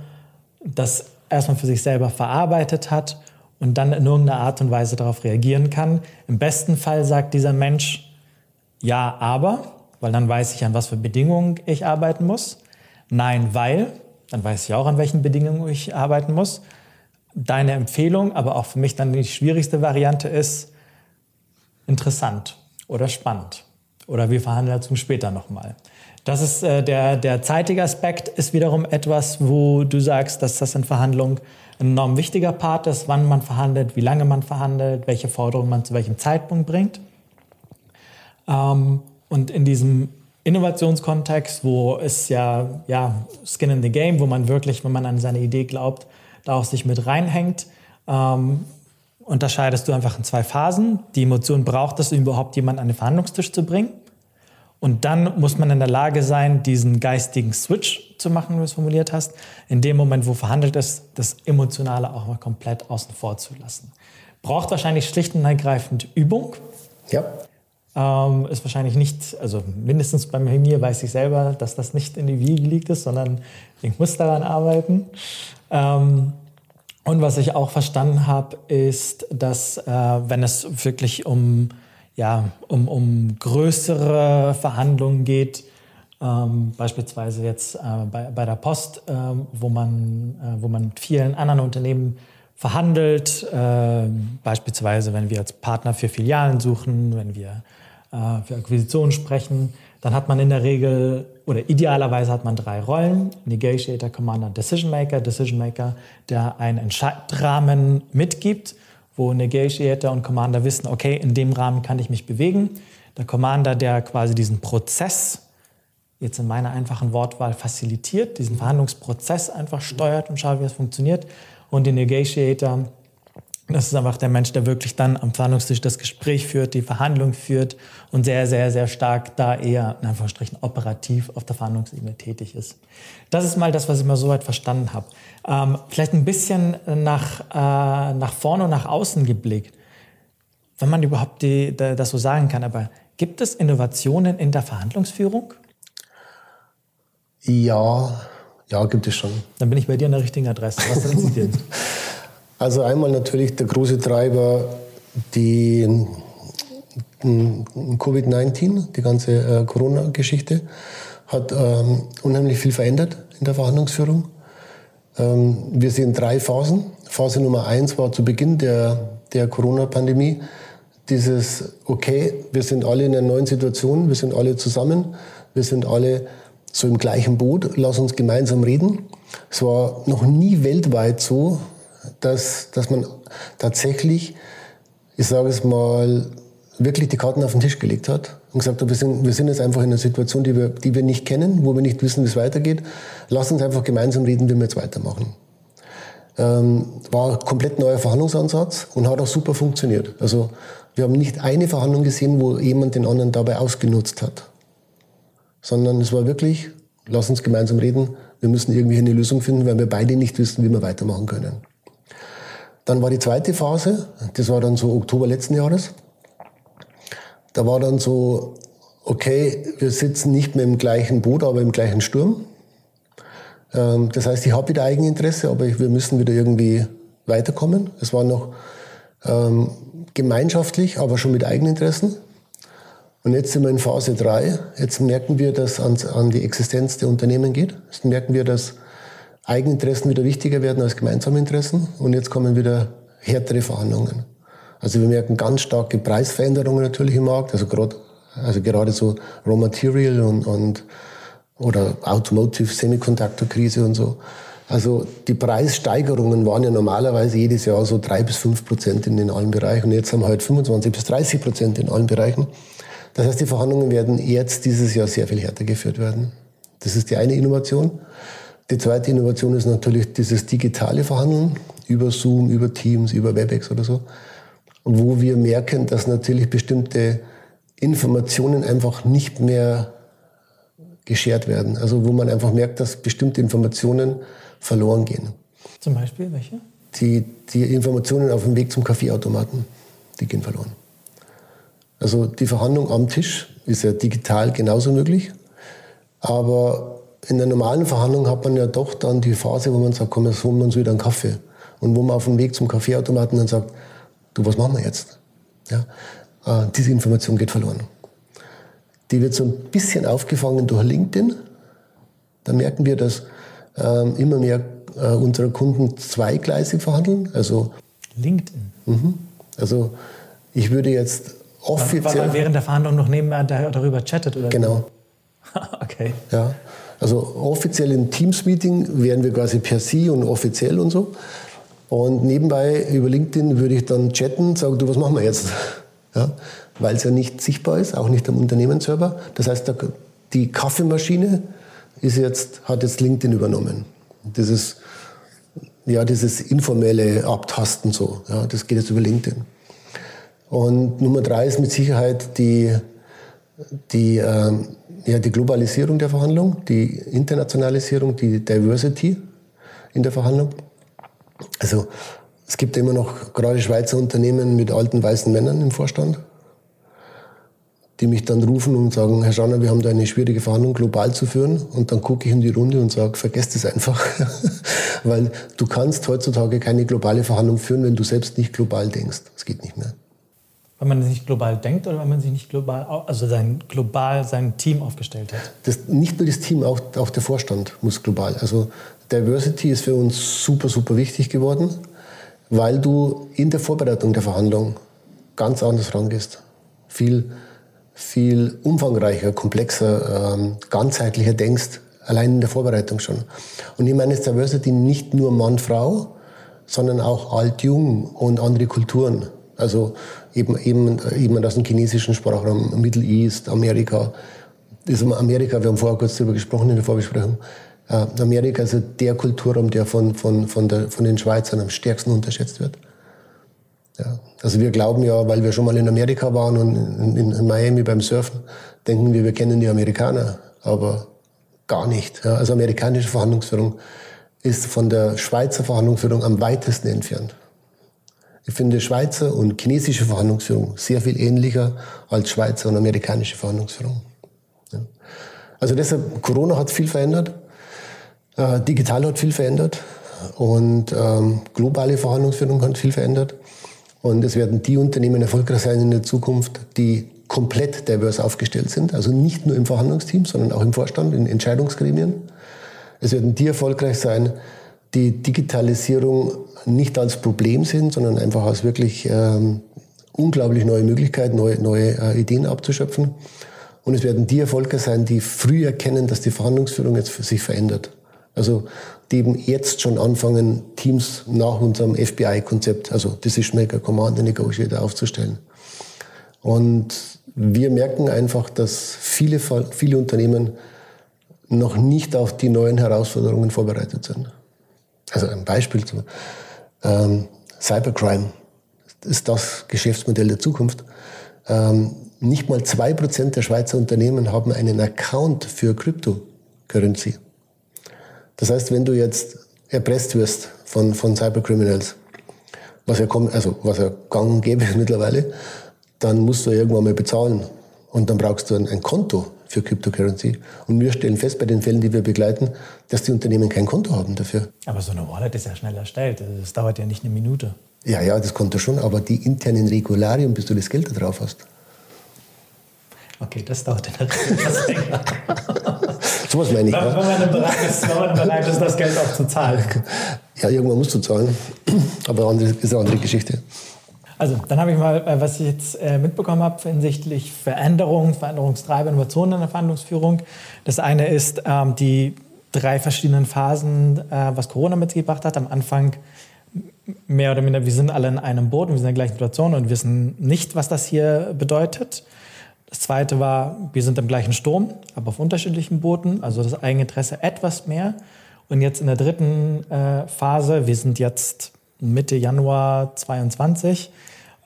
das erstmal für sich selber verarbeitet hat und dann in irgendeiner Art und Weise darauf reagieren kann. Im besten Fall sagt dieser Mensch, ja, aber, weil dann weiß ich, an was für Bedingungen ich arbeiten muss. Nein, weil, dann weiß ich auch, an welchen Bedingungen ich arbeiten muss. Deine Empfehlung, aber auch für mich dann die schwierigste Variante ist, interessant oder spannend. Oder wir verhandeln dazu später nochmal. Das ist äh, der, der zeitige Aspekt ist wiederum etwas, wo du sagst, dass das in Verhandlungen ein enorm wichtiger Part ist, wann man verhandelt, wie lange man verhandelt, welche Forderungen man zu welchem Zeitpunkt bringt. Ähm, und in diesem Innovationskontext, wo es ja, ja Skin in the Game, wo man wirklich, wenn man an seine Idee glaubt, da auch sich mit reinhängt, ähm, unterscheidest du einfach in zwei Phasen. Die Emotion braucht es, um überhaupt jemanden an den Verhandlungstisch zu bringen. Und dann muss man in der Lage sein, diesen geistigen Switch zu machen, wie du es formuliert hast, in dem Moment, wo verhandelt ist, das Emotionale auch mal komplett außen vor zu lassen. Braucht wahrscheinlich schlicht und ergreifend Übung. Ja. Ähm, ist wahrscheinlich nicht, also mindestens bei mir weiß ich selber, dass das nicht in die Wiege liegt ist, sondern ich muss daran arbeiten. Ähm, und was ich auch verstanden habe, ist, dass äh, wenn es wirklich um ja, um, um größere Verhandlungen geht, ähm, beispielsweise jetzt äh, bei, bei der Post, äh, wo, man, äh, wo man mit vielen anderen Unternehmen verhandelt, äh, beispielsweise wenn wir als Partner für Filialen suchen, wenn wir äh, für Akquisitionen sprechen, dann hat man in der Regel oder idealerweise hat man drei Rollen, Negotiator, Commander, Decision Maker. Decision Maker, der einen Entscheidrahmen mitgibt wo Negotiator und Commander wissen, okay, in dem Rahmen kann ich mich bewegen. Der Commander, der quasi diesen Prozess, jetzt in meiner einfachen Wortwahl, facilitiert, diesen Verhandlungsprozess einfach steuert und schaut, wie es funktioniert. Und der Negotiator, das ist einfach der Mensch, der wirklich dann am Verhandlungstisch das Gespräch führt, die Verhandlung führt und sehr, sehr, sehr stark da eher in Anführungsstrichen operativ auf der Verhandlungsebene tätig ist. Das ist mal das, was ich mal soweit verstanden habe. Ähm, vielleicht ein bisschen nach, äh, nach vorne und nach außen geblickt, wenn man überhaupt die, das so sagen kann. Aber gibt es Innovationen in der Verhandlungsführung? Ja, ja, gibt es schon. Dann bin ich bei dir an der richtigen Adresse. Was sind Sie denn? Also einmal natürlich der große Treiber, die Covid-19, die ganze äh, Corona-Geschichte, hat ähm, unheimlich viel verändert in der Verhandlungsführung. Ähm, wir sehen drei Phasen. Phase Nummer eins war zu Beginn der, der Corona-Pandemie dieses, okay, wir sind alle in einer neuen Situation, wir sind alle zusammen, wir sind alle so im gleichen Boot, lass uns gemeinsam reden. Es war noch nie weltweit so, dass, dass man tatsächlich, ich sage es mal, wirklich die Karten auf den Tisch gelegt hat und gesagt hat, wir sind, wir sind jetzt einfach in einer Situation, die wir, die wir nicht kennen, wo wir nicht wissen, wie es weitergeht. Lass uns einfach gemeinsam reden, wie wir jetzt weitermachen. Ähm, war komplett neuer Verhandlungsansatz und hat auch super funktioniert. Also wir haben nicht eine Verhandlung gesehen, wo jemand den anderen dabei ausgenutzt hat, sondern es war wirklich, lass uns gemeinsam reden, wir müssen irgendwie eine Lösung finden, weil wir beide nicht wissen, wie wir weitermachen können. Dann war die zweite Phase, das war dann so Oktober letzten Jahres. Da war dann so, okay, wir sitzen nicht mehr im gleichen Boot, aber im gleichen Sturm. Ähm, das heißt, ich habe wieder Eigeninteresse, aber wir müssen wieder irgendwie weiterkommen. Es war noch ähm, gemeinschaftlich, aber schon mit Eigeninteressen. Und jetzt sind wir in Phase 3. Jetzt merken wir, dass es an die Existenz der Unternehmen geht. Jetzt merken wir, dass Eigeninteressen wieder wichtiger werden als gemeinsame Interessen. Und jetzt kommen wieder härtere Verhandlungen. Also wir merken ganz starke Preisveränderungen natürlich im Markt. Also gerade, also gerade so Raw Material und, und oder Automotive Semiconductor Krise und so. Also die Preissteigerungen waren ja normalerweise jedes Jahr so drei bis fünf Prozent in allen Bereichen. Und jetzt haben wir halt 25 bis 30 Prozent in allen Bereichen. Das heißt, die Verhandlungen werden jetzt dieses Jahr sehr viel härter geführt werden. Das ist die eine Innovation. Die zweite Innovation ist natürlich dieses digitale Verhandeln über Zoom, über Teams, über WebEx oder so, wo wir merken, dass natürlich bestimmte Informationen einfach nicht mehr geschert werden. Also wo man einfach merkt, dass bestimmte Informationen verloren gehen. Zum Beispiel welche? Die, die Informationen auf dem Weg zum Kaffeeautomaten, die gehen verloren. Also die Verhandlung am Tisch ist ja digital genauso möglich, aber in der normalen Verhandlung hat man ja doch dann die Phase, wo man sagt, komm, jetzt holen wir uns wieder einen Kaffee. Und wo man auf dem Weg zum Kaffeeautomaten dann sagt, du, was machen wir jetzt? Ja, äh, diese Information geht verloren. Die wird so ein bisschen aufgefangen durch LinkedIn. Da merken wir, dass ähm, immer mehr äh, unserer Kunden zweigleisig verhandeln. Also, LinkedIn? Mhm. Also ich würde jetzt offiziell... Weil man während der Verhandlung noch nebenher darüber chattet? Oder genau. okay. Ja, also offiziell im Teams-Meeting wären wir quasi per Sie und offiziell und so. Und nebenbei über LinkedIn würde ich dann chatten, sagen, du, was machen wir jetzt? Ja, weil es ja nicht sichtbar ist, auch nicht am Unternehmensserver. Das heißt, die Kaffeemaschine ist jetzt, hat jetzt LinkedIn übernommen. Dieses, ja, dieses informelle Abtasten so, ja, das geht jetzt über LinkedIn. Und Nummer drei ist mit Sicherheit die, die, äh, ja, die Globalisierung der Verhandlung, die Internationalisierung, die Diversity in der Verhandlung. Also es gibt immer noch gerade Schweizer Unternehmen mit alten weißen Männern im Vorstand, die mich dann rufen und sagen, Herr Schanner, wir haben da eine schwierige Verhandlung global zu führen. Und dann gucke ich in die Runde und sage, vergesst es einfach. Weil du kannst heutzutage keine globale Verhandlung führen, wenn du selbst nicht global denkst. Das geht nicht mehr. Weil man sich global denkt oder weil man sich nicht global, also sein, global sein Team aufgestellt hat? Das, nicht nur das Team, auch, auch der Vorstand muss global. Also Diversity ist für uns super, super wichtig geworden, weil du in der Vorbereitung der Verhandlung ganz anders rangehst. Viel, viel umfangreicher, komplexer, ähm, ganzheitlicher denkst, allein in der Vorbereitung schon. Und ich meine jetzt Diversity nicht nur Mann, Frau, sondern auch alt, jung und andere Kulturen. Also eben, eben, eben aus dem chinesischen Sprachraum, Middle East, Amerika. Das Amerika, wir haben vorher kurz darüber gesprochen in der Vorbesprechung. Äh, Amerika ist der Kulturraum, der von, von, von, der, von den Schweizern am stärksten unterschätzt wird. Ja. Also wir glauben ja, weil wir schon mal in Amerika waren und in, in Miami beim Surfen, denken wir, wir kennen die Amerikaner, aber gar nicht. Ja. Also amerikanische Verhandlungsführung ist von der Schweizer Verhandlungsführung am weitesten entfernt. Ich finde Schweizer und chinesische Verhandlungsführung sehr viel ähnlicher als Schweizer und amerikanische Verhandlungsführung. Ja. Also deshalb, Corona hat viel verändert, äh, digital hat viel verändert und ähm, globale Verhandlungsführung hat viel verändert. Und es werden die Unternehmen erfolgreich sein in der Zukunft, die komplett divers aufgestellt sind, also nicht nur im Verhandlungsteam, sondern auch im Vorstand, in Entscheidungsgremien. Es werden die erfolgreich sein, die Digitalisierung nicht als Problem sind, sondern einfach als wirklich ähm, unglaublich neue Möglichkeit, neue, neue äh, Ideen abzuschöpfen. Und es werden die Erfolge sein, die früh erkennen, dass die Verhandlungsführung jetzt sich verändert. Also die eben jetzt schon anfangen, Teams nach unserem FBI-Konzept, also Decision Maker, Commander, Negotiator aufzustellen. Und wir merken einfach, dass viele, viele Unternehmen noch nicht auf die neuen Herausforderungen vorbereitet sind. Also ein Beispiel zu ähm, Cybercrime ist das Geschäftsmodell der Zukunft. Ähm, nicht mal zwei Prozent der Schweizer Unternehmen haben einen Account für Cryptocurrency. Das heißt, wenn du jetzt erpresst wirst von, von Cybercriminals, was ja, also, was ja gang und gäbe mittlerweile, dann musst du irgendwann mal bezahlen. Und dann brauchst du ein, ein Konto für Cryptocurrency. Und wir stellen fest bei den Fällen, die wir begleiten, dass die Unternehmen kein Konto haben dafür. Aber so eine Wallet ist ja schnell erstellt. Also das dauert ja nicht eine Minute. Ja, ja, das Konto schon, aber die internen Regularien, bis du das Geld da drauf hast. Okay, das dauert länger. so was meine ich. Wenn, wenn, man bereit ist, wenn man bereit ist, das Geld auch zu zahlen. Ja, irgendwann musst du zahlen. Aber das ist eine andere Geschichte. Also, dann habe ich mal, äh, was ich jetzt äh, mitbekommen habe hinsichtlich Veränderungen, Veränderungstreiber, Innovationen in der Verhandlungsführung. Das eine ist ähm, die drei verschiedenen Phasen, äh, was Corona mitgebracht hat. Am Anfang mehr oder minder, wir sind alle in einem Boot und wir sind in der gleichen Situation und wissen nicht, was das hier bedeutet. Das zweite war, wir sind im gleichen Sturm, aber auf unterschiedlichen Booten, also das Eigeninteresse etwas mehr. Und jetzt in der dritten äh, Phase, wir sind jetzt Mitte Januar 2022,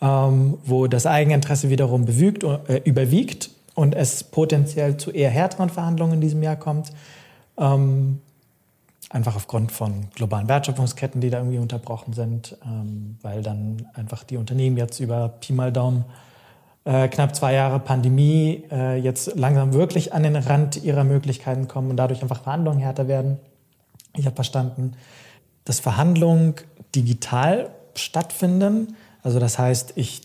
ähm, wo das Eigeninteresse wiederum bewügt, äh, überwiegt und es potenziell zu eher härteren Verhandlungen in diesem Jahr kommt. Ähm, einfach aufgrund von globalen Wertschöpfungsketten, die da irgendwie unterbrochen sind, ähm, weil dann einfach die Unternehmen jetzt über Pi mal Daumen äh, knapp zwei Jahre Pandemie äh, jetzt langsam wirklich an den Rand ihrer Möglichkeiten kommen und dadurch einfach Verhandlungen härter werden. Ich habe verstanden, dass Verhandlungen digital stattfinden also das heißt, ich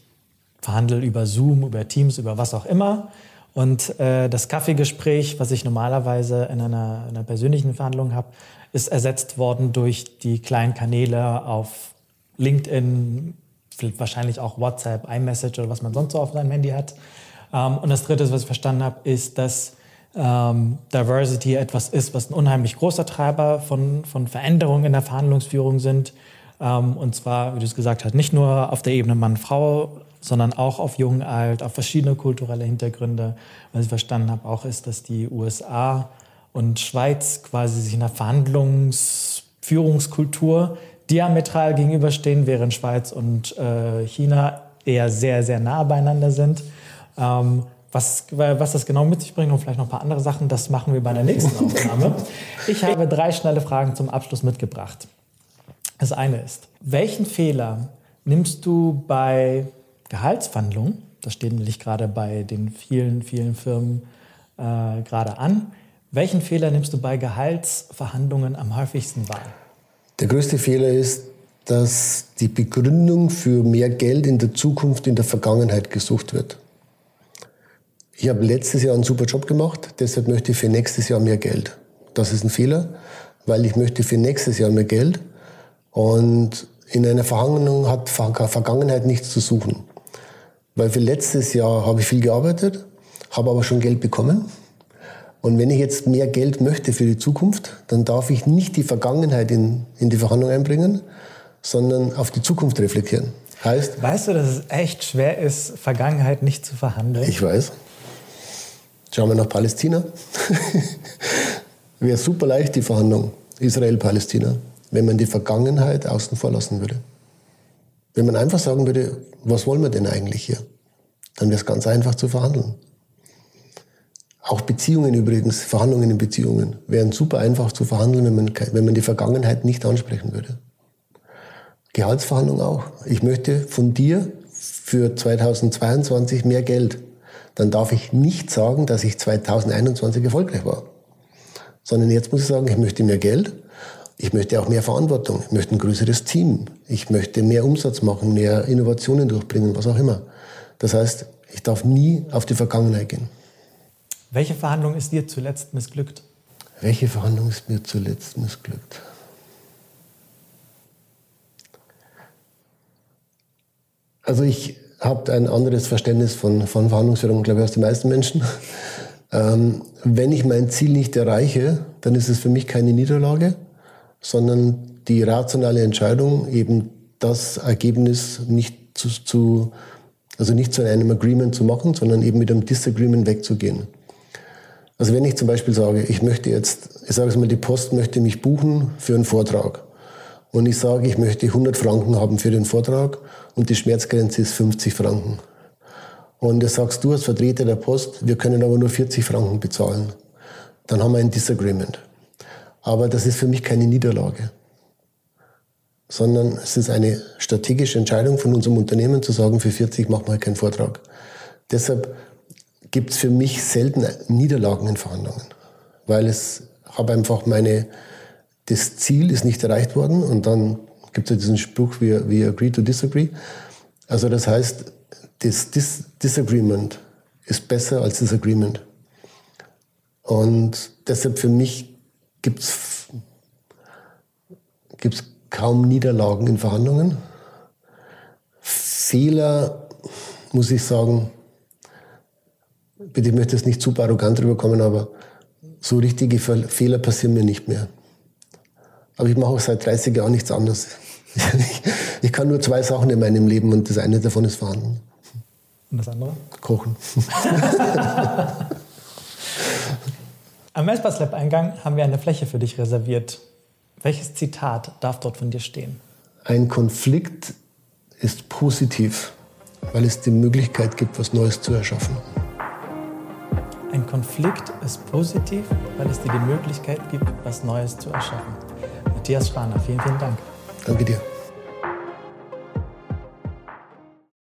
verhandle über Zoom, über Teams, über was auch immer. Und äh, das Kaffeegespräch, was ich normalerweise in einer, in einer persönlichen Verhandlung habe, ist ersetzt worden durch die kleinen Kanäle auf LinkedIn, wahrscheinlich auch WhatsApp, iMessage oder was man sonst so auf seinem Handy hat. Ähm, und das Dritte, was ich verstanden habe, ist, dass ähm, Diversity etwas ist, was ein unheimlich großer Treiber von, von Veränderungen in der Verhandlungsführung sind und zwar, wie du es gesagt hast, nicht nur auf der Ebene Mann-Frau, sondern auch auf Jung, Alt, auf verschiedene kulturelle Hintergründe. Was ich verstanden habe, auch ist, dass die USA und Schweiz quasi sich in der Verhandlungsführungskultur diametral gegenüberstehen, während Schweiz und äh, China eher sehr, sehr nah beieinander sind. Ähm, was, was das genau mit sich bringt und vielleicht noch ein paar andere Sachen, das machen wir bei der nächsten Aufnahme. Ich habe drei schnelle Fragen zum Abschluss mitgebracht. Das eine ist, welchen Fehler nimmst du bei Gehaltsverhandlungen, das steht nämlich gerade bei den vielen, vielen Firmen äh, gerade an, welchen Fehler nimmst du bei Gehaltsverhandlungen am häufigsten wahr? Der größte Fehler ist, dass die Begründung für mehr Geld in der Zukunft in der Vergangenheit gesucht wird. Ich habe letztes Jahr einen super Job gemacht, deshalb möchte ich für nächstes Jahr mehr Geld. Das ist ein Fehler, weil ich möchte für nächstes Jahr mehr Geld und in einer Verhandlung hat Vergangenheit nichts zu suchen. Weil für letztes Jahr habe ich viel gearbeitet, habe aber schon Geld bekommen. Und wenn ich jetzt mehr Geld möchte für die Zukunft, dann darf ich nicht die Vergangenheit in, in die Verhandlung einbringen, sondern auf die Zukunft reflektieren. Heißt, weißt du, dass es echt schwer ist, Vergangenheit nicht zu verhandeln? Ich weiß. Schauen wir nach Palästina. Wäre super leicht die Verhandlung. Israel-Palästina wenn man die Vergangenheit außen vor lassen würde. Wenn man einfach sagen würde, was wollen wir denn eigentlich hier? Dann wäre es ganz einfach zu verhandeln. Auch Beziehungen übrigens, Verhandlungen in Beziehungen, wären super einfach zu verhandeln, wenn man, wenn man die Vergangenheit nicht ansprechen würde. Gehaltsverhandlung auch. Ich möchte von dir für 2022 mehr Geld. Dann darf ich nicht sagen, dass ich 2021 erfolgreich war. Sondern jetzt muss ich sagen, ich möchte mehr Geld ich möchte auch mehr Verantwortung, ich möchte ein größeres Team, ich möchte mehr Umsatz machen, mehr Innovationen durchbringen, was auch immer. Das heißt, ich darf nie auf die Vergangenheit gehen. Welche Verhandlung ist dir zuletzt missglückt? Welche Verhandlung ist mir zuletzt missglückt? Also ich habe ein anderes Verständnis von, von Verhandlungsführung, glaube ich, als die meisten Menschen. Ähm, wenn ich mein Ziel nicht erreiche, dann ist es für mich keine Niederlage, sondern die rationale Entscheidung, eben das Ergebnis nicht zu, zu Also nicht zu einem Agreement zu machen, sondern eben mit einem Disagreement wegzugehen. Also wenn ich zum Beispiel sage, ich möchte jetzt, ich sage es mal, die Post möchte mich buchen für einen Vortrag. Und ich sage, ich möchte 100 Franken haben für den Vortrag und die Schmerzgrenze ist 50 Franken. Und das sagst du als Vertreter der Post, wir können aber nur 40 Franken bezahlen. Dann haben wir ein Disagreement. Aber das ist für mich keine Niederlage, sondern es ist eine strategische Entscheidung von unserem Unternehmen zu sagen, für 40 machen wir keinen Vortrag. Deshalb gibt es für mich selten Niederlagen in Verhandlungen, weil es habe einfach meine, das Ziel ist nicht erreicht worden und dann gibt es ja diesen Spruch, we, we agree to disagree. Also das heißt, das Dis Disagreement ist besser als das Agreement. Und deshalb für mich gibt es gibt's kaum Niederlagen in Verhandlungen. Fehler, muss ich sagen, bitte, ich möchte jetzt nicht super arrogant rüberkommen, aber so richtige Fehler passieren mir nicht mehr. Aber ich mache auch seit 30 Jahren nichts anderes. Ich, kann nur zwei Sachen in meinem Leben und das eine davon ist Verhandeln. Und das andere? Kochen. Am Messbus Lab Eingang haben wir eine Fläche für dich reserviert. Welches Zitat darf dort von dir stehen? Ein Konflikt ist positiv, weil es die Möglichkeit gibt, was Neues zu erschaffen. Ein Konflikt ist positiv, weil es dir die Möglichkeit gibt, was Neues zu erschaffen. Matthias Schraner, vielen, vielen Dank. Danke dir.